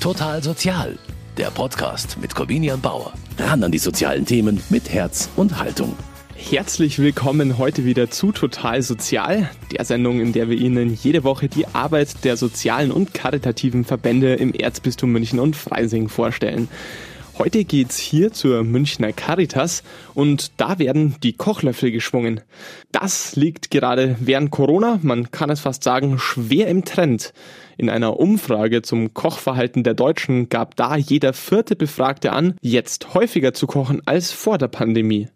Total Sozial, der Podcast mit Corvinian Bauer. Ran an die sozialen Themen mit Herz und Haltung. Herzlich willkommen heute wieder zu Total Sozial, der Sendung, in der wir Ihnen jede Woche die Arbeit der sozialen und karitativen Verbände im Erzbistum München und Freising vorstellen. Heute geht's hier zur Münchner Caritas und da werden die Kochlöffel geschwungen. Das liegt gerade während Corona, man kann es fast sagen, schwer im Trend. In einer Umfrage zum Kochverhalten der Deutschen gab da jeder vierte Befragte an, jetzt häufiger zu kochen als vor der Pandemie.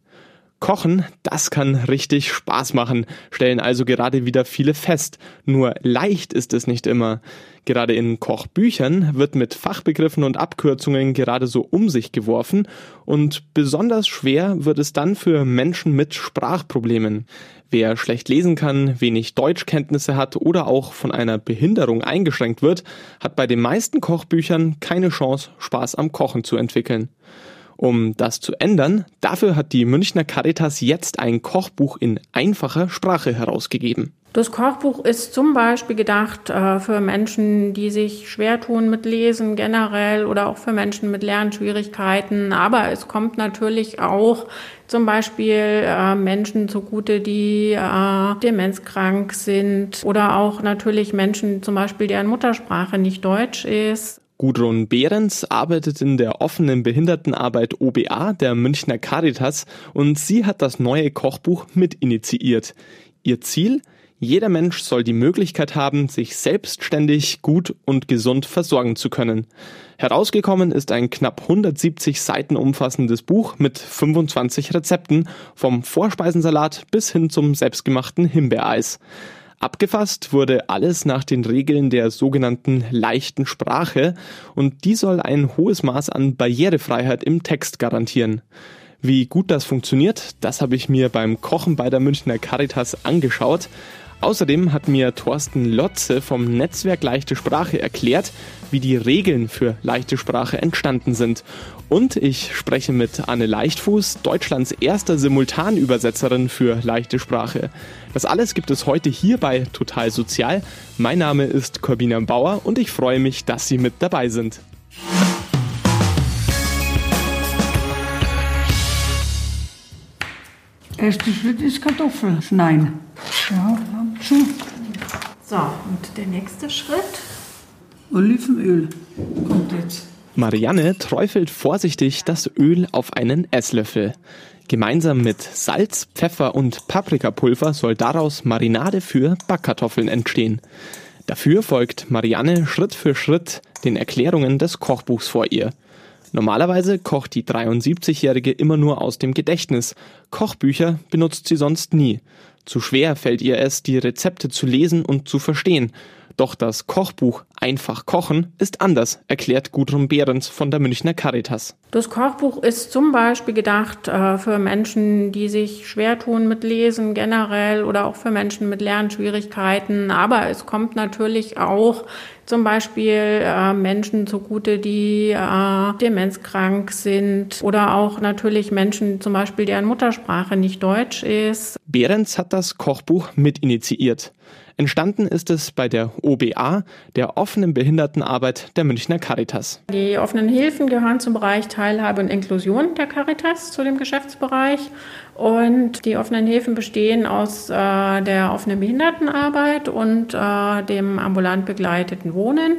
Kochen, das kann richtig Spaß machen, stellen also gerade wieder viele fest. Nur leicht ist es nicht immer. Gerade in Kochbüchern wird mit Fachbegriffen und Abkürzungen gerade so um sich geworfen und besonders schwer wird es dann für Menschen mit Sprachproblemen. Wer schlecht lesen kann, wenig Deutschkenntnisse hat oder auch von einer Behinderung eingeschränkt wird, hat bei den meisten Kochbüchern keine Chance, Spaß am Kochen zu entwickeln. Um das zu ändern, dafür hat die Münchner Caritas jetzt ein Kochbuch in einfacher Sprache herausgegeben. Das Kochbuch ist zum Beispiel gedacht äh, für Menschen, die sich schwer tun mit Lesen generell oder auch für Menschen mit Lernschwierigkeiten. Aber es kommt natürlich auch zum Beispiel äh, Menschen zugute, die äh, demenzkrank sind oder auch natürlich Menschen zum Beispiel, deren Muttersprache nicht Deutsch ist. Gudrun Behrens arbeitet in der offenen Behindertenarbeit OBA der Münchner Caritas und sie hat das neue Kochbuch mit initiiert. Ihr Ziel? Jeder Mensch soll die Möglichkeit haben, sich selbstständig, gut und gesund versorgen zu können. Herausgekommen ist ein knapp 170 Seiten umfassendes Buch mit 25 Rezepten, vom Vorspeisensalat bis hin zum selbstgemachten Himbeereis. Abgefasst wurde alles nach den Regeln der sogenannten leichten Sprache und die soll ein hohes Maß an Barrierefreiheit im Text garantieren. Wie gut das funktioniert, das habe ich mir beim Kochen bei der Münchner Caritas angeschaut. Außerdem hat mir Thorsten Lotze vom Netzwerk Leichte Sprache erklärt, wie die Regeln für leichte Sprache entstanden sind. Und ich spreche mit Anne Leichtfuß, Deutschlands erster Simultanübersetzerin für leichte Sprache. Das alles gibt es heute hier bei Total Sozial. Mein Name ist Corbina Bauer und ich freue mich, dass Sie mit dabei sind. Erster Schritt ist Kartoffeln schneiden. Ja, schon. So, und der nächste Schritt? Olivenöl kommt jetzt. Marianne träufelt vorsichtig das Öl auf einen Esslöffel. Gemeinsam mit Salz, Pfeffer und Paprikapulver soll daraus Marinade für Backkartoffeln entstehen. Dafür folgt Marianne Schritt für Schritt den Erklärungen des Kochbuchs vor ihr. Normalerweise kocht die 73-Jährige immer nur aus dem Gedächtnis. Kochbücher benutzt sie sonst nie. Zu schwer fällt ihr es, die Rezepte zu lesen und zu verstehen. Doch das Kochbuch Einfach kochen ist anders, erklärt Gudrun Behrens von der Münchner Caritas. Das Kochbuch ist zum Beispiel gedacht äh, für Menschen, die sich schwer tun mit Lesen generell oder auch für Menschen mit Lernschwierigkeiten. Aber es kommt natürlich auch zum Beispiel äh, Menschen zugute, die äh, demenzkrank sind oder auch natürlich Menschen zum Beispiel, deren Muttersprache nicht Deutsch ist. Behrens hat das Kochbuch mit initiiert. Entstanden ist es bei der OBA, der offenen Behindertenarbeit der Münchner Caritas. Die offenen Hilfen gehören zum Bereich Teilhabe und Inklusion der Caritas, zu dem Geschäftsbereich. Und die offenen Hilfen bestehen aus äh, der offenen Behindertenarbeit und äh, dem ambulant begleiteten Wohnen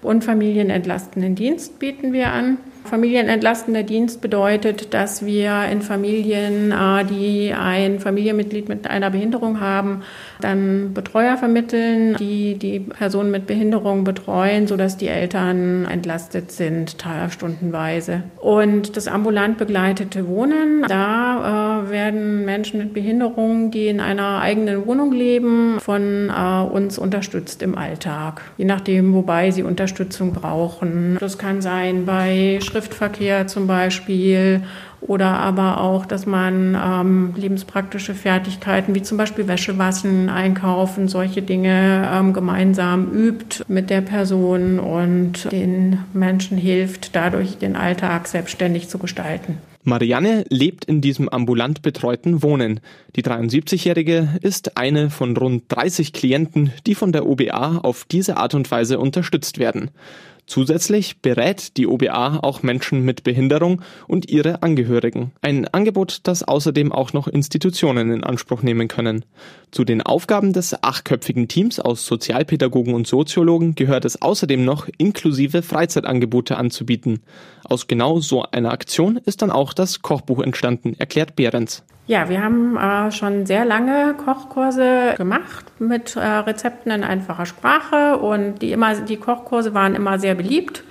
und familienentlastenden Dienst bieten wir an. Familienentlastender Dienst bedeutet, dass wir in Familien, äh, die ein Familienmitglied mit einer Behinderung haben, dann Betreuer vermitteln, die die Person mit Behinderung betreuen, sodass die Eltern entlastet sind, stundenweise. Und das ambulant begleitete Wohnen, da äh, werden Menschen mit Behinderung, die in einer eigenen Wohnung leben, von äh, uns unterstützt im Alltag. Je nachdem, wobei sie Unterstützung brauchen. Das kann sein bei Schriftverkehr zum Beispiel oder aber auch, dass man ähm, lebenspraktische Fertigkeiten wie zum Beispiel Wäsche waschen, einkaufen, solche Dinge ähm, gemeinsam übt mit der Person und den Menschen hilft, dadurch den Alltag selbstständig zu gestalten. Marianne lebt in diesem ambulant betreuten Wohnen. Die 73-Jährige ist eine von rund 30 Klienten, die von der OBA auf diese Art und Weise unterstützt werden. Zusätzlich berät die OBA auch Menschen mit Behinderung und ihre Angehörigen. Ein Angebot, das außerdem auch noch Institutionen in Anspruch nehmen können. Zu den Aufgaben des achtköpfigen Teams aus Sozialpädagogen und Soziologen gehört es außerdem noch, inklusive Freizeitangebote anzubieten. Aus genau so einer Aktion ist dann auch das Kochbuch entstanden, erklärt Behrens. Ja, wir haben äh, schon sehr lange Kochkurse gemacht mit äh, Rezepten in einfacher Sprache und die immer die Kochkurse waren immer sehr beliebt.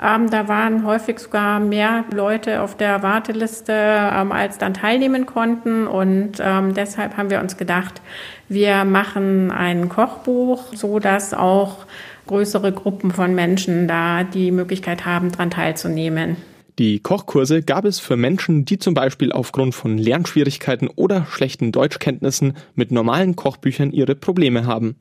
Ähm, da waren häufig sogar mehr Leute auf der Warteliste, ähm, als dann teilnehmen konnten und ähm, deshalb haben wir uns gedacht, wir machen ein Kochbuch, so dass auch größere Gruppen von Menschen da die Möglichkeit haben, daran teilzunehmen. Die Kochkurse gab es für Menschen, die zum Beispiel aufgrund von Lernschwierigkeiten oder schlechten Deutschkenntnissen mit normalen Kochbüchern ihre Probleme haben.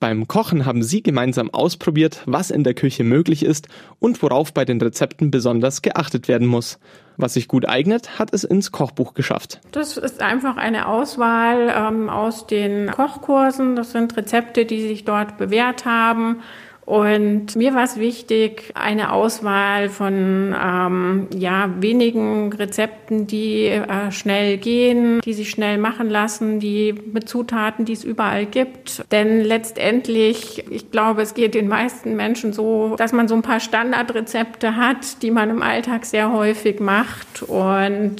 Beim Kochen haben sie gemeinsam ausprobiert, was in der Küche möglich ist und worauf bei den Rezepten besonders geachtet werden muss. Was sich gut eignet, hat es ins Kochbuch geschafft. Das ist einfach eine Auswahl ähm, aus den Kochkursen. Das sind Rezepte, die sich dort bewährt haben und mir war es wichtig, eine Auswahl von ähm, ja, wenigen Rezepten, die äh, schnell gehen, die sich schnell machen lassen, die mit Zutaten, die es überall gibt. Denn letztendlich, ich glaube, es geht den meisten Menschen so, dass man so ein paar Standardrezepte hat, die man im Alltag sehr häufig macht. Und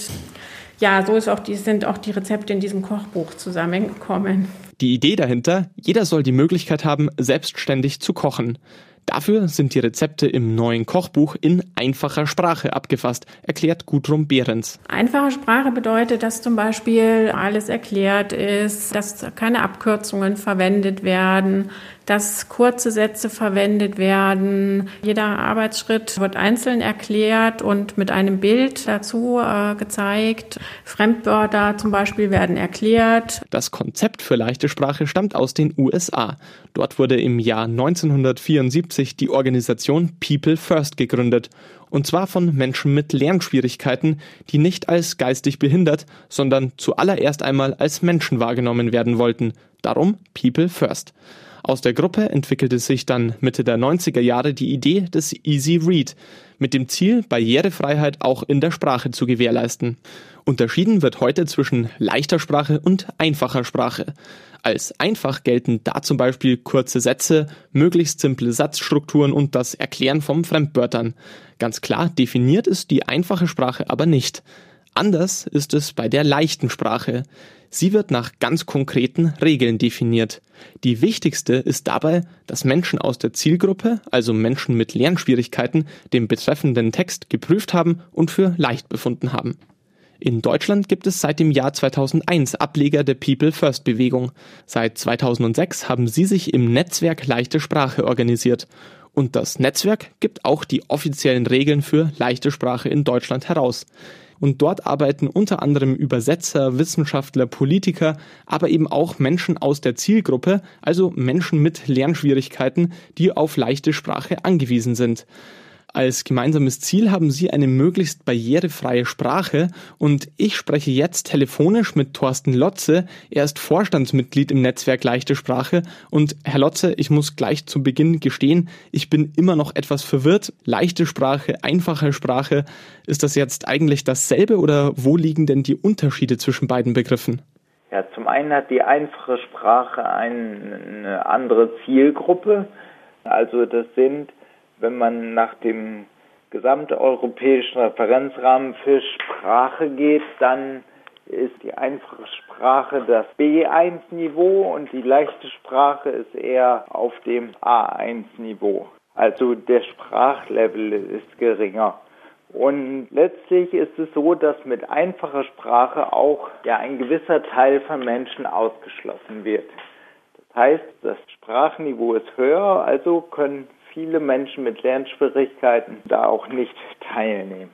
ja, so ist auch die, sind auch die Rezepte in diesem Kochbuch zusammengekommen. Die Idee dahinter, jeder soll die Möglichkeit haben, selbstständig zu kochen. Dafür sind die Rezepte im neuen Kochbuch in einfacher Sprache abgefasst, erklärt Gudrun Behrens. Einfache Sprache bedeutet, dass zum Beispiel alles erklärt ist, dass keine Abkürzungen verwendet werden, dass kurze Sätze verwendet werden. Jeder Arbeitsschritt wird einzeln erklärt und mit einem Bild dazu äh, gezeigt. Fremdwörter zum Beispiel werden erklärt. Das Konzept für leichte Sprache stammt aus den USA. Dort wurde im Jahr 1974 die Organisation People First gegründet. Und zwar von Menschen mit Lernschwierigkeiten, die nicht als geistig behindert, sondern zuallererst einmal als Menschen wahrgenommen werden wollten. Darum People First. Aus der Gruppe entwickelte sich dann Mitte der 90er Jahre die Idee des Easy Read mit dem Ziel, Barrierefreiheit auch in der Sprache zu gewährleisten. Unterschieden wird heute zwischen leichter Sprache und einfacher Sprache. Als einfach gelten da zum Beispiel kurze Sätze, möglichst simple Satzstrukturen und das Erklären von Fremdwörtern. Ganz klar definiert ist die einfache Sprache aber nicht. Anders ist es bei der leichten Sprache. Sie wird nach ganz konkreten Regeln definiert. Die wichtigste ist dabei, dass Menschen aus der Zielgruppe, also Menschen mit Lernschwierigkeiten, den betreffenden Text geprüft haben und für leicht befunden haben. In Deutschland gibt es seit dem Jahr 2001 Ableger der People First Bewegung. Seit 2006 haben sie sich im Netzwerk Leichte Sprache organisiert. Und das Netzwerk gibt auch die offiziellen Regeln für leichte Sprache in Deutschland heraus und dort arbeiten unter anderem Übersetzer, Wissenschaftler, Politiker, aber eben auch Menschen aus der Zielgruppe, also Menschen mit Lernschwierigkeiten, die auf leichte Sprache angewiesen sind. Als gemeinsames Ziel haben Sie eine möglichst barrierefreie Sprache und ich spreche jetzt telefonisch mit Thorsten Lotze. Er ist Vorstandsmitglied im Netzwerk Leichte Sprache und Herr Lotze, ich muss gleich zu Beginn gestehen, ich bin immer noch etwas verwirrt. Leichte Sprache, einfache Sprache, ist das jetzt eigentlich dasselbe oder wo liegen denn die Unterschiede zwischen beiden Begriffen? Ja, zum einen hat die einfache Sprache eine andere Zielgruppe. Also das sind wenn man nach dem gesamteuropäischen Referenzrahmen für Sprache geht, dann ist die einfache Sprache das B1-Niveau und die leichte Sprache ist eher auf dem A1-Niveau. Also der Sprachlevel ist geringer. Und letztlich ist es so, dass mit einfacher Sprache auch ja ein gewisser Teil von Menschen ausgeschlossen wird. Das heißt, das Sprachniveau ist höher, also können viele Menschen mit Lernschwierigkeiten da auch nicht teilnehmen.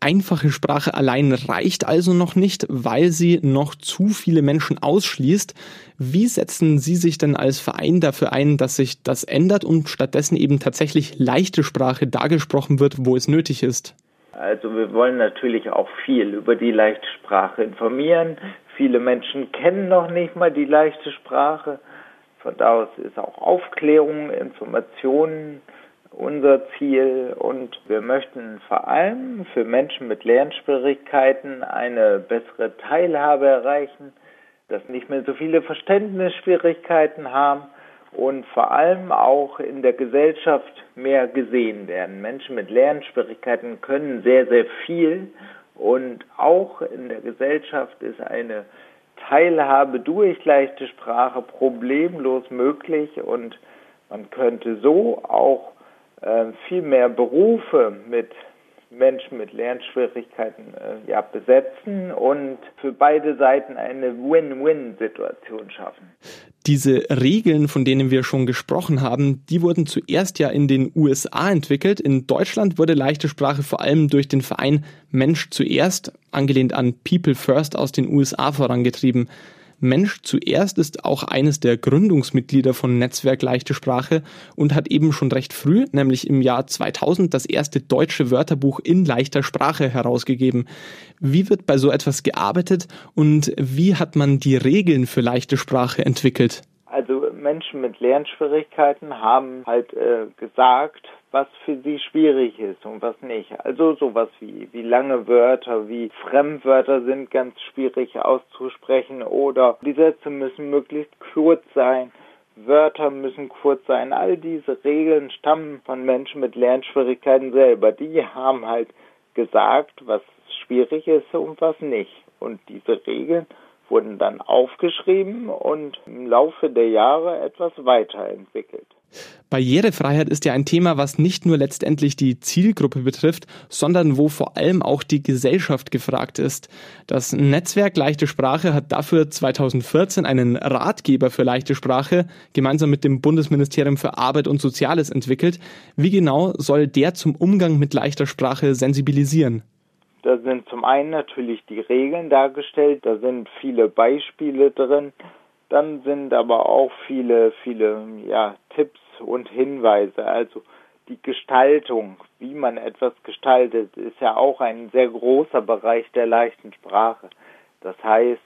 Einfache Sprache allein reicht also noch nicht, weil sie noch zu viele Menschen ausschließt. Wie setzen Sie sich denn als Verein dafür ein, dass sich das ändert und stattdessen eben tatsächlich leichte Sprache dargesprochen wird, wo es nötig ist? Also wir wollen natürlich auch viel über die leichte Sprache informieren. Viele Menschen kennen noch nicht mal die leichte Sprache. Von da aus ist auch Aufklärung, Informationen unser Ziel und wir möchten vor allem für Menschen mit Lernschwierigkeiten eine bessere Teilhabe erreichen, dass nicht mehr so viele Verständnisschwierigkeiten haben und vor allem auch in der Gesellschaft mehr gesehen werden. Menschen mit Lernschwierigkeiten können sehr, sehr viel und auch in der Gesellschaft ist eine Teilhabe durch leichte Sprache problemlos möglich und man könnte so auch äh, viel mehr Berufe mit Menschen mit Lernschwierigkeiten äh, ja, besetzen und für beide Seiten eine Win-Win-Situation schaffen. Diese Regeln, von denen wir schon gesprochen haben, die wurden zuerst ja in den USA entwickelt. In Deutschland wurde leichte Sprache vor allem durch den Verein Mensch zuerst, angelehnt an People First aus den USA vorangetrieben. Mensch zuerst ist auch eines der Gründungsmitglieder von Netzwerk Leichte Sprache und hat eben schon recht früh, nämlich im Jahr 2000, das erste deutsche Wörterbuch in leichter Sprache herausgegeben. Wie wird bei so etwas gearbeitet und wie hat man die Regeln für leichte Sprache entwickelt? Also Menschen mit Lernschwierigkeiten haben halt äh, gesagt, was für sie schwierig ist und was nicht. Also sowas wie, wie lange Wörter, wie Fremdwörter sind ganz schwierig auszusprechen oder die Sätze müssen möglichst kurz sein. Wörter müssen kurz sein. All diese Regeln stammen von Menschen mit Lernschwierigkeiten selber. Die haben halt gesagt, was schwierig ist und was nicht. Und diese Regeln wurden dann aufgeschrieben und im Laufe der Jahre etwas weiterentwickelt. Barrierefreiheit ist ja ein Thema, was nicht nur letztendlich die Zielgruppe betrifft, sondern wo vor allem auch die Gesellschaft gefragt ist. Das Netzwerk Leichte Sprache hat dafür 2014 einen Ratgeber für leichte Sprache gemeinsam mit dem Bundesministerium für Arbeit und Soziales entwickelt. Wie genau soll der zum Umgang mit leichter Sprache sensibilisieren? Da sind zum einen natürlich die Regeln dargestellt, da sind viele Beispiele drin, dann sind aber auch viele, viele ja, Tipps und Hinweise. Also die Gestaltung, wie man etwas gestaltet, ist ja auch ein sehr großer Bereich der leichten Sprache. Das heißt,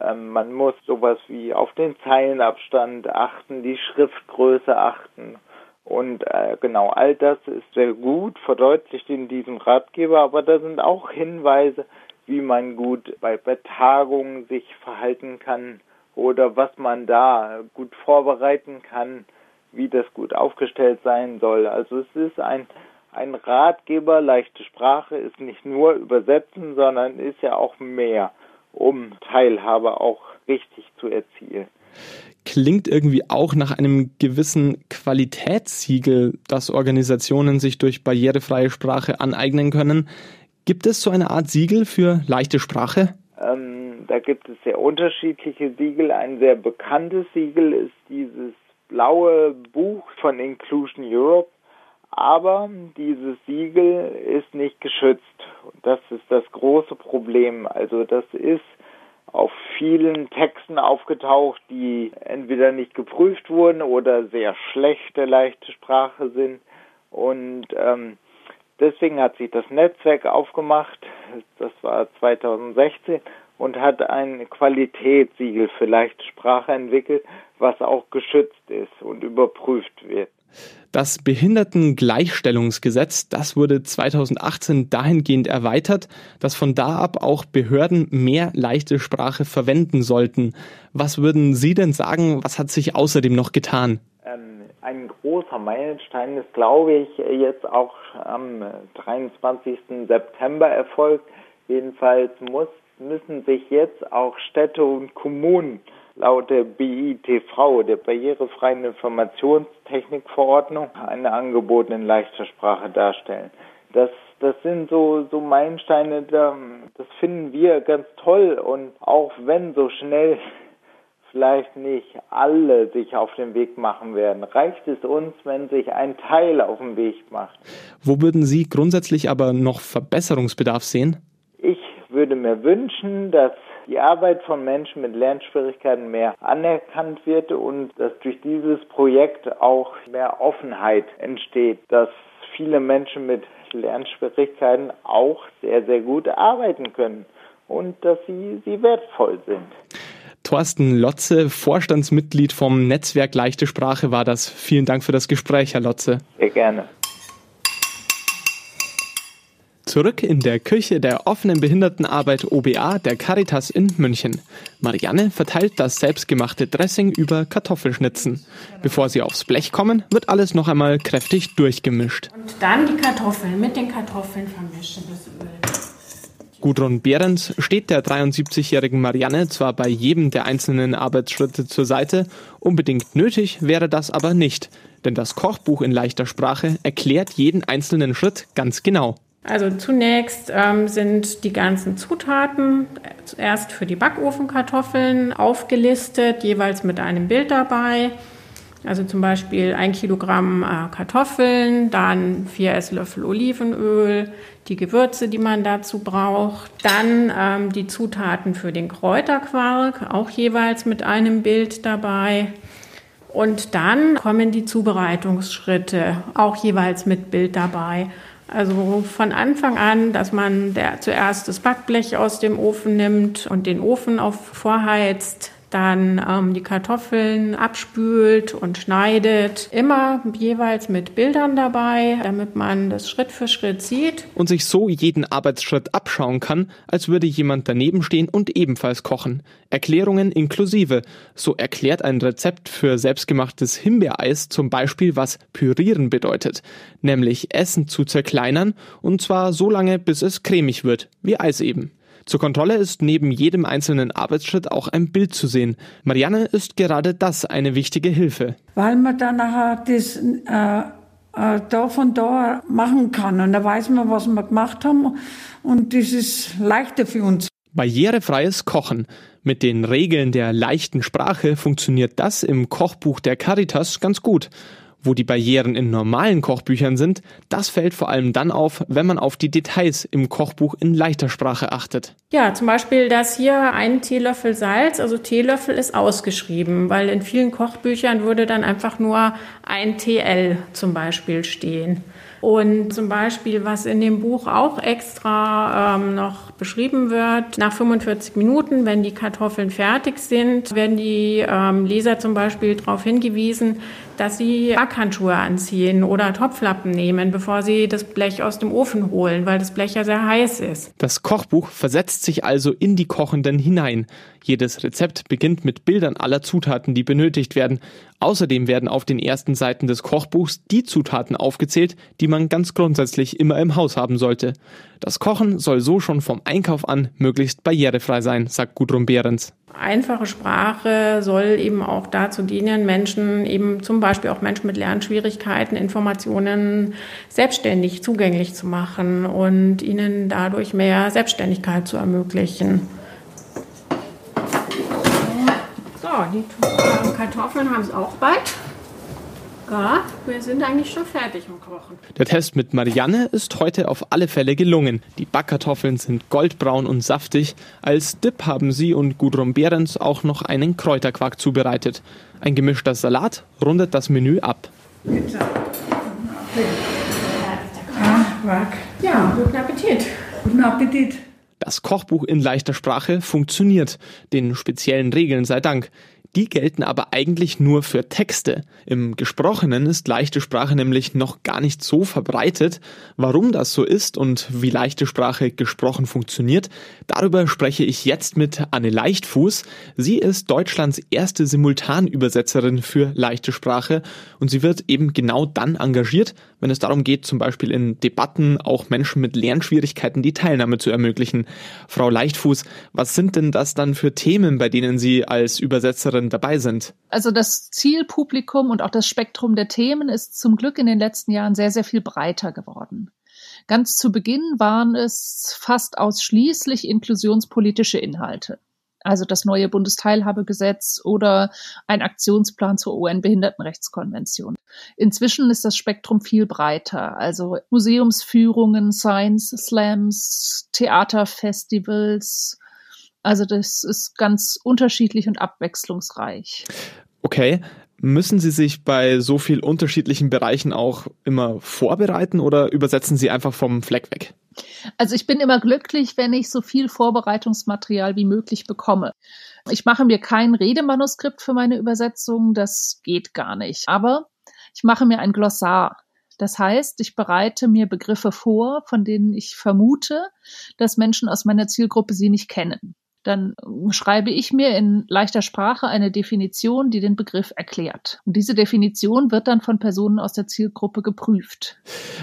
ähm, man muss sowas wie auf den Zeilenabstand achten, die Schriftgröße achten und äh, genau, all das ist sehr gut verdeutlicht in diesem Ratgeber, aber da sind auch Hinweise, wie man gut bei, bei Tagungen sich verhalten kann oder was man da gut vorbereiten kann, wie das gut aufgestellt sein soll. Also es ist ein, ein Ratgeber, leichte Sprache ist nicht nur übersetzen, sondern ist ja auch mehr, um Teilhabe auch richtig zu erzielen klingt irgendwie auch nach einem gewissen Qualitätssiegel, das Organisationen sich durch barrierefreie Sprache aneignen können. Gibt es so eine Art Siegel für leichte Sprache? Ähm, da gibt es sehr unterschiedliche Siegel. Ein sehr bekanntes Siegel ist dieses blaue Buch von Inclusion Europe. Aber dieses Siegel ist nicht geschützt. Das ist das große Problem. Also das ist auf vielen Texten aufgetaucht, die entweder nicht geprüft wurden oder sehr schlechte leichte Sprache sind. Und ähm, deswegen hat sich das Netzwerk aufgemacht, das war 2016, und hat ein Qualitätssiegel für leichte Sprache entwickelt, was auch geschützt ist und überprüft wird. Das Behindertengleichstellungsgesetz, das wurde 2018 dahingehend erweitert, dass von da ab auch Behörden mehr leichte Sprache verwenden sollten. Was würden Sie denn sagen, was hat sich außerdem noch getan? Ähm, ein großer Meilenstein ist, glaube ich, jetzt auch am 23. September erfolgt. Jedenfalls muss, müssen sich jetzt auch Städte und Kommunen laut der BITV, der Barrierefreien Informationstechnikverordnung, eine Angebote in leichter Sprache darstellen. Das, das sind so, so Meilensteine, das finden wir ganz toll und auch wenn so schnell vielleicht nicht alle sich auf den Weg machen werden, reicht es uns, wenn sich ein Teil auf den Weg macht. Wo würden Sie grundsätzlich aber noch Verbesserungsbedarf sehen? Ich würde mir wünschen, dass die Arbeit von Menschen mit Lernschwierigkeiten mehr anerkannt wird und dass durch dieses Projekt auch mehr Offenheit entsteht, dass viele Menschen mit Lernschwierigkeiten auch sehr, sehr gut arbeiten können und dass sie, sie wertvoll sind. Thorsten Lotze, Vorstandsmitglied vom Netzwerk Leichte Sprache war das. Vielen Dank für das Gespräch, Herr Lotze. Sehr gerne. Zurück in der Küche der offenen Behindertenarbeit OBA der Caritas in München. Marianne verteilt das selbstgemachte Dressing über Kartoffelschnitzen. Bevor sie aufs Blech kommen, wird alles noch einmal kräftig durchgemischt. Und dann die Kartoffeln mit den Kartoffeln vermischen, das Öl. Gudrun Behrens steht der 73-jährigen Marianne zwar bei jedem der einzelnen Arbeitsschritte zur Seite, unbedingt nötig wäre das aber nicht, denn das Kochbuch in leichter Sprache erklärt jeden einzelnen Schritt ganz genau. Also zunächst ähm, sind die ganzen Zutaten zuerst für die Backofenkartoffeln aufgelistet, jeweils mit einem Bild dabei. Also zum Beispiel ein Kilogramm äh, Kartoffeln, dann vier Esslöffel Olivenöl, die Gewürze, die man dazu braucht, dann ähm, die Zutaten für den Kräuterquark, auch jeweils mit einem Bild dabei. Und dann kommen die Zubereitungsschritte, auch jeweils mit Bild dabei. Also von Anfang an, dass man der, zuerst das Backblech aus dem Ofen nimmt und den Ofen auf vorheizt, dann ähm, die Kartoffeln abspült und schneidet. Immer jeweils mit Bildern dabei, damit man das Schritt für Schritt sieht. Und sich so jeden Arbeitsschritt abschauen kann, als würde jemand daneben stehen und ebenfalls kochen. Erklärungen inklusive. So erklärt ein Rezept für selbstgemachtes Himbeereis zum Beispiel, was pürieren bedeutet. Nämlich Essen zu zerkleinern und zwar so lange, bis es cremig wird, wie Eis eben. Zur Kontrolle ist neben jedem einzelnen Arbeitsschritt auch ein Bild zu sehen. Marianne ist gerade das eine wichtige Hilfe. Weil man dann nachher das äh, äh, da von da machen kann und da weiß man, was wir gemacht haben und das ist leichter für uns. Barrierefreies Kochen. Mit den Regeln der leichten Sprache funktioniert das im Kochbuch der Caritas ganz gut. Wo die Barrieren in normalen Kochbüchern sind, das fällt vor allem dann auf, wenn man auf die Details im Kochbuch in leichter Sprache achtet. Ja, zum Beispiel, dass hier ein Teelöffel Salz, also Teelöffel ist ausgeschrieben, weil in vielen Kochbüchern würde dann einfach nur ein TL zum Beispiel stehen. Und zum Beispiel, was in dem Buch auch extra ähm, noch beschrieben wird, nach 45 Minuten, wenn die Kartoffeln fertig sind, werden die ähm, Leser zum Beispiel darauf hingewiesen, dass sie Backhandschuhe anziehen oder Topflappen nehmen, bevor sie das Blech aus dem Ofen holen, weil das Blech ja sehr heiß ist. Das Kochbuch versetzt sich also in die Kochenden hinein. Jedes Rezept beginnt mit Bildern aller Zutaten, die benötigt werden. Außerdem werden auf den ersten Seiten des Kochbuchs die Zutaten aufgezählt, die man ganz grundsätzlich immer im Haus haben sollte. Das Kochen soll so schon vom Einkauf an möglichst barrierefrei sein, sagt Gudrun Behrens. Einfache Sprache soll eben auch dazu dienen, Menschen, eben zum Beispiel auch Menschen mit Lernschwierigkeiten, Informationen selbstständig zugänglich zu machen und ihnen dadurch mehr Selbstständigkeit zu ermöglichen. So, die Kartoffeln haben es auch bald. Ja, wir sind eigentlich schon fertig im Kochen. Der Test mit Marianne ist heute auf alle Fälle gelungen. Die Backkartoffeln sind goldbraun und saftig. Als Dip haben sie und Gudrun Behrens auch noch einen Kräuterquark zubereitet. Ein gemischter Salat rundet das Menü ab. Bitte. Ja, guten Appetit. Guten Appetit. Das Kochbuch in leichter Sprache funktioniert, den speziellen Regeln sei Dank. Die gelten aber eigentlich nur für Texte. Im Gesprochenen ist leichte Sprache nämlich noch gar nicht so verbreitet. Warum das so ist und wie leichte Sprache gesprochen funktioniert, darüber spreche ich jetzt mit Anne Leichtfuß. Sie ist Deutschlands erste Simultanübersetzerin für leichte Sprache und sie wird eben genau dann engagiert, wenn es darum geht, zum Beispiel in Debatten auch Menschen mit Lernschwierigkeiten die Teilnahme zu ermöglichen. Frau Leichtfuß, was sind denn das dann für Themen, bei denen Sie als Übersetzerin dabei sind? Also das Zielpublikum und auch das Spektrum der Themen ist zum Glück in den letzten Jahren sehr, sehr viel breiter geworden. Ganz zu Beginn waren es fast ausschließlich inklusionspolitische Inhalte. Also das neue Bundesteilhabegesetz oder ein Aktionsplan zur UN-Behindertenrechtskonvention. Inzwischen ist das Spektrum viel breiter. Also Museumsführungen, Science Slams, Theaterfestivals, also das ist ganz unterschiedlich und abwechslungsreich. Okay. Müssen Sie sich bei so viel unterschiedlichen Bereichen auch immer vorbereiten oder übersetzen Sie einfach vom Fleck weg? Also ich bin immer glücklich, wenn ich so viel Vorbereitungsmaterial wie möglich bekomme. Ich mache mir kein Redemanuskript für meine Übersetzung, das geht gar nicht. Aber ich mache mir ein Glossar Das heißt, ich bereite mir Begriffe vor, von denen ich vermute, dass Menschen aus meiner Zielgruppe sie nicht kennen dann schreibe ich mir in leichter Sprache eine Definition, die den Begriff erklärt. Und diese Definition wird dann von Personen aus der Zielgruppe geprüft.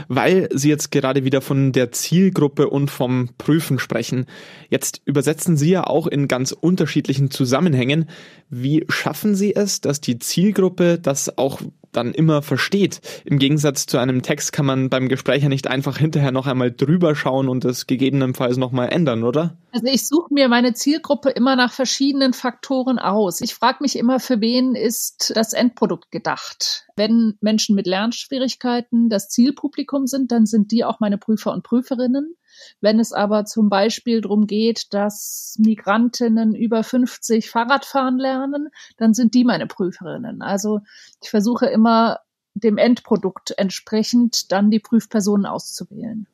Weil Sie jetzt gerade wieder von der Zielgruppe und vom Prüfen sprechen. Jetzt übersetzen Sie ja auch in ganz unterschiedlichen Zusammenhängen. Wie schaffen Sie es, dass die Zielgruppe das auch dann immer versteht. Im Gegensatz zu einem Text kann man beim Gespräch ja nicht einfach hinterher noch einmal drüber schauen und es gegebenenfalls nochmal ändern, oder? Also ich suche mir meine Zielgruppe immer nach verschiedenen Faktoren aus. Ich frage mich immer, für wen ist das Endprodukt gedacht? Wenn Menschen mit Lernschwierigkeiten das Zielpublikum sind, dann sind die auch meine Prüfer und Prüferinnen. Wenn es aber zum Beispiel darum geht, dass Migrantinnen über 50 Fahrrad fahren lernen, dann sind die meine Prüferinnen. Also ich versuche immer dem Endprodukt entsprechend dann die Prüfpersonen auszuwählen.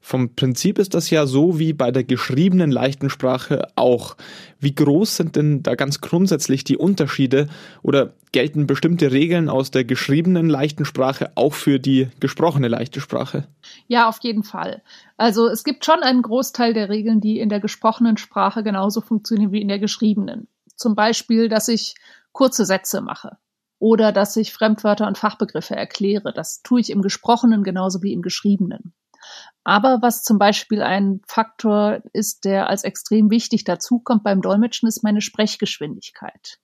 Vom Prinzip ist das ja so wie bei der geschriebenen leichten Sprache auch. Wie groß sind denn da ganz grundsätzlich die Unterschiede oder gelten bestimmte Regeln aus der geschriebenen leichten Sprache auch für die gesprochene leichte Sprache? Ja, auf jeden Fall. Also es gibt schon einen Großteil der Regeln, die in der gesprochenen Sprache genauso funktionieren wie in der geschriebenen. Zum Beispiel, dass ich kurze Sätze mache oder dass ich Fremdwörter und Fachbegriffe erkläre. Das tue ich im Gesprochenen genauso wie im Geschriebenen. Aber was zum Beispiel ein Faktor ist, der als extrem wichtig dazukommt beim Dolmetschen, ist meine Sprechgeschwindigkeit.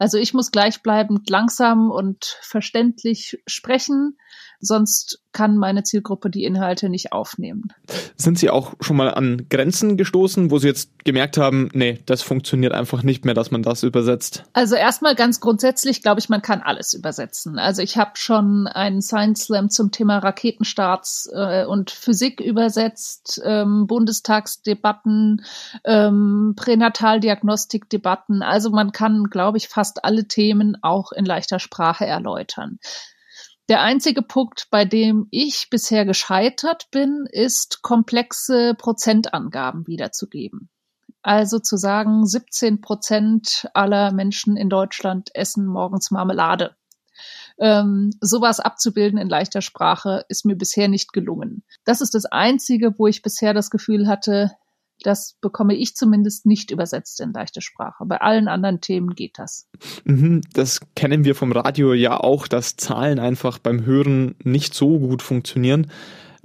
Also ich muss gleichbleibend langsam und verständlich sprechen, sonst kann meine Zielgruppe die Inhalte nicht aufnehmen. Sind Sie auch schon mal an Grenzen gestoßen, wo Sie jetzt gemerkt haben, nee, das funktioniert einfach nicht mehr, dass man das übersetzt? Also erstmal ganz grundsätzlich glaube ich, man kann alles übersetzen. Also ich habe schon einen Science Slam zum Thema Raketenstarts äh, und Physik übersetzt, ähm, Bundestagsdebatten, ähm, Pränataldiagnostikdebatten. Also man kann, glaube ich, fast alle Themen auch in leichter Sprache erläutern. Der einzige Punkt, bei dem ich bisher gescheitert bin, ist komplexe Prozentangaben wiederzugeben. Also zu sagen, 17 Prozent aller Menschen in Deutschland essen morgens Marmelade. Ähm, sowas abzubilden in leichter Sprache ist mir bisher nicht gelungen. Das ist das Einzige, wo ich bisher das Gefühl hatte, das bekomme ich zumindest nicht übersetzt in leichte Sprache. Bei allen anderen Themen geht das. Mhm, das kennen wir vom Radio ja auch, dass Zahlen einfach beim Hören nicht so gut funktionieren.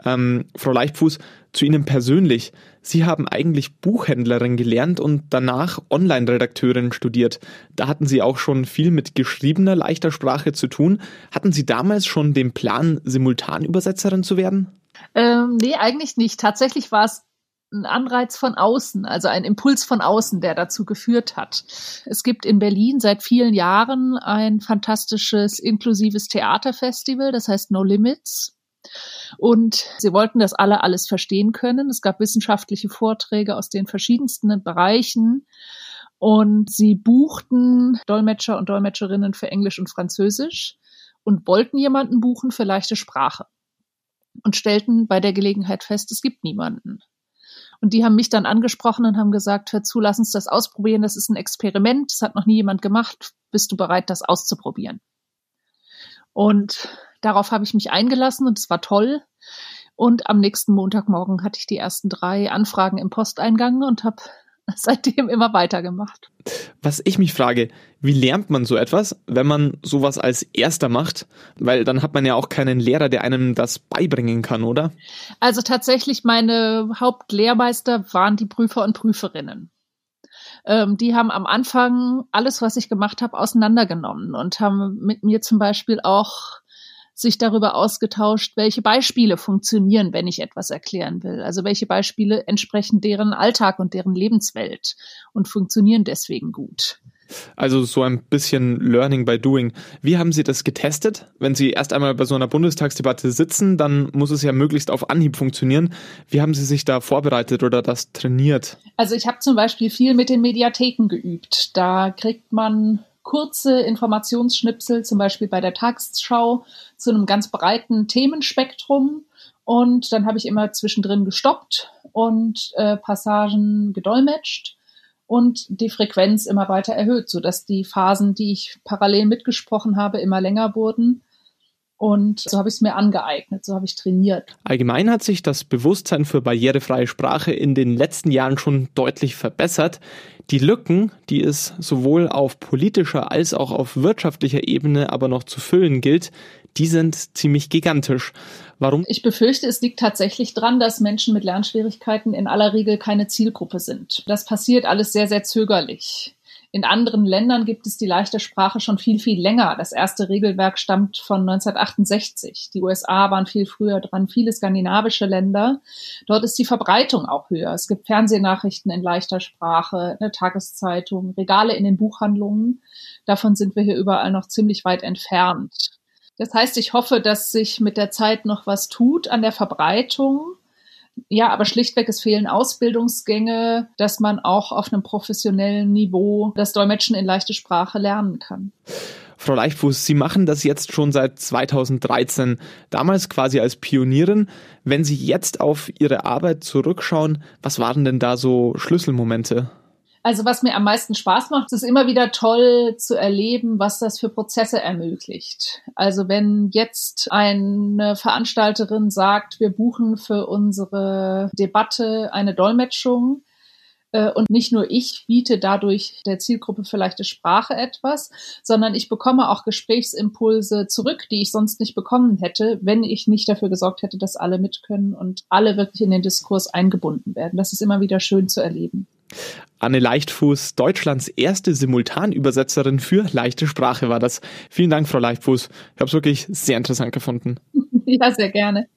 Ähm, Frau Leichtfuß, zu Ihnen persönlich. Sie haben eigentlich Buchhändlerin gelernt und danach Online-Redakteurin studiert. Da hatten Sie auch schon viel mit geschriebener leichter Sprache zu tun. Hatten Sie damals schon den Plan, Simultanübersetzerin zu werden? Ähm, nee, eigentlich nicht. Tatsächlich war es ein Anreiz von außen, also ein Impuls von außen, der dazu geführt hat. Es gibt in Berlin seit vielen Jahren ein fantastisches inklusives Theaterfestival, das heißt No Limits. Und sie wollten, dass alle alles verstehen können. Es gab wissenschaftliche Vorträge aus den verschiedensten Bereichen. Und sie buchten Dolmetscher und Dolmetscherinnen für Englisch und Französisch und wollten jemanden buchen für leichte Sprache. Und stellten bei der Gelegenheit fest, es gibt niemanden. Und die haben mich dann angesprochen und haben gesagt, hör zu, lass uns das ausprobieren. Das ist ein Experiment. Das hat noch nie jemand gemacht. Bist du bereit, das auszuprobieren? Und darauf habe ich mich eingelassen und es war toll. Und am nächsten Montagmorgen hatte ich die ersten drei Anfragen im Posteingang und habe seitdem immer weitergemacht. Was ich mich frage, wie lernt man so etwas, wenn man sowas als erster macht? Weil dann hat man ja auch keinen Lehrer, der einem das beibringen kann, oder? Also tatsächlich, meine Hauptlehrmeister waren die Prüfer und Prüferinnen. Ähm, die haben am Anfang alles, was ich gemacht habe, auseinandergenommen und haben mit mir zum Beispiel auch sich darüber ausgetauscht, welche Beispiele funktionieren, wenn ich etwas erklären will. Also welche Beispiele entsprechen deren Alltag und deren Lebenswelt und funktionieren deswegen gut. Also so ein bisschen Learning by Doing. Wie haben Sie das getestet? Wenn Sie erst einmal bei so einer Bundestagsdebatte sitzen, dann muss es ja möglichst auf Anhieb funktionieren. Wie haben Sie sich da vorbereitet oder das trainiert? Also ich habe zum Beispiel viel mit den Mediatheken geübt. Da kriegt man kurze Informationsschnipsel, zum Beispiel bei der Tagesschau, zu einem ganz breiten Themenspektrum. Und dann habe ich immer zwischendrin gestoppt und äh, Passagen gedolmetscht und die Frequenz immer weiter erhöht, sodass die Phasen, die ich parallel mitgesprochen habe, immer länger wurden. Und so habe ich es mir angeeignet, so habe ich trainiert. Allgemein hat sich das Bewusstsein für barrierefreie Sprache in den letzten Jahren schon deutlich verbessert. Die Lücken, die es sowohl auf politischer als auch auf wirtschaftlicher Ebene aber noch zu füllen gilt, die sind ziemlich gigantisch. Warum? Ich befürchte, es liegt tatsächlich dran, dass Menschen mit Lernschwierigkeiten in aller Regel keine Zielgruppe sind. Das passiert alles sehr, sehr zögerlich. In anderen Ländern gibt es die leichte Sprache schon viel, viel länger. Das erste Regelwerk stammt von 1968. Die USA waren viel früher dran, viele skandinavische Länder. Dort ist die Verbreitung auch höher. Es gibt Fernsehnachrichten in leichter Sprache, eine Tageszeitung, Regale in den Buchhandlungen. Davon sind wir hier überall noch ziemlich weit entfernt. Das heißt, ich hoffe, dass sich mit der Zeit noch was tut an der Verbreitung ja, aber schlichtweg, es fehlen Ausbildungsgänge, dass man auch auf einem professionellen Niveau das Dolmetschen in leichte Sprache lernen kann. Frau Leichtfuß, Sie machen das jetzt schon seit 2013, damals quasi als Pionierin. Wenn Sie jetzt auf Ihre Arbeit zurückschauen, was waren denn da so Schlüsselmomente? Also was mir am meisten Spaß macht, ist immer wieder toll zu erleben, was das für Prozesse ermöglicht. Also wenn jetzt eine Veranstalterin sagt, wir buchen für unsere Debatte eine Dolmetschung, äh, und nicht nur ich biete dadurch der Zielgruppe vielleicht die Sprache etwas, sondern ich bekomme auch Gesprächsimpulse zurück, die ich sonst nicht bekommen hätte, wenn ich nicht dafür gesorgt hätte, dass alle mit können und alle wirklich in den Diskurs eingebunden werden. Das ist immer wieder schön zu erleben. Anne Leichtfuß, Deutschlands erste Simultanübersetzerin für leichte Sprache war das. Vielen Dank, Frau Leichtfuß. Ich habe es wirklich sehr interessant gefunden. Ja, sehr gerne.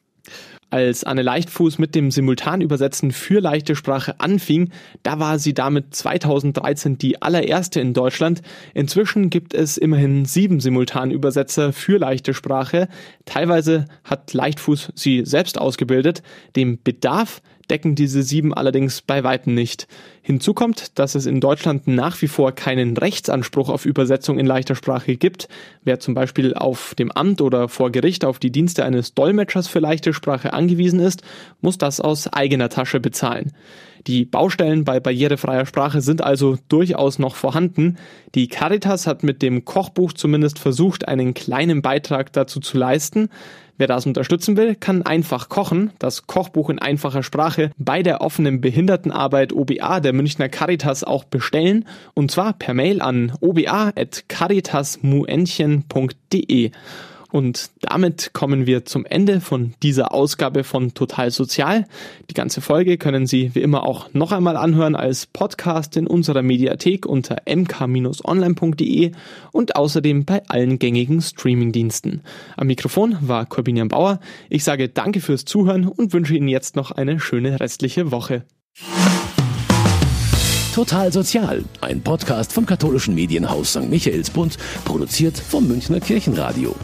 Als Anne Leichtfuß mit dem Simultanübersetzen für leichte Sprache anfing, da war sie damit 2013 die allererste in Deutschland. Inzwischen gibt es immerhin sieben Simultanübersetzer für leichte Sprache. Teilweise hat Leichtfuß sie selbst ausgebildet. Dem Bedarf decken diese sieben allerdings bei weitem nicht. Hinzu kommt, dass es in Deutschland nach wie vor keinen Rechtsanspruch auf Übersetzung in leichter Sprache gibt. Wer zum Beispiel auf dem Amt oder vor Gericht auf die Dienste eines Dolmetschers für leichte Sprache angewiesen ist, muss das aus eigener Tasche bezahlen. Die Baustellen bei barrierefreier Sprache sind also durchaus noch vorhanden. Die Caritas hat mit dem Kochbuch zumindest versucht, einen kleinen Beitrag dazu zu leisten. Wer das unterstützen will, kann einfach kochen, das Kochbuch in einfacher Sprache, bei der offenen Behindertenarbeit OBA der Münchner Caritas auch bestellen und zwar per Mail an oba.caritasmuentchen.de. Und damit kommen wir zum Ende von dieser Ausgabe von Total Sozial. Die ganze Folge können Sie wie immer auch noch einmal anhören als Podcast in unserer Mediathek unter mk-online.de und außerdem bei allen gängigen Streamingdiensten. Am Mikrofon war Corbinian Bauer. Ich sage danke fürs Zuhören und wünsche Ihnen jetzt noch eine schöne restliche Woche. Total Sozial, ein Podcast vom katholischen Medienhaus St. Michaelsbund, produziert vom Münchner Kirchenradio.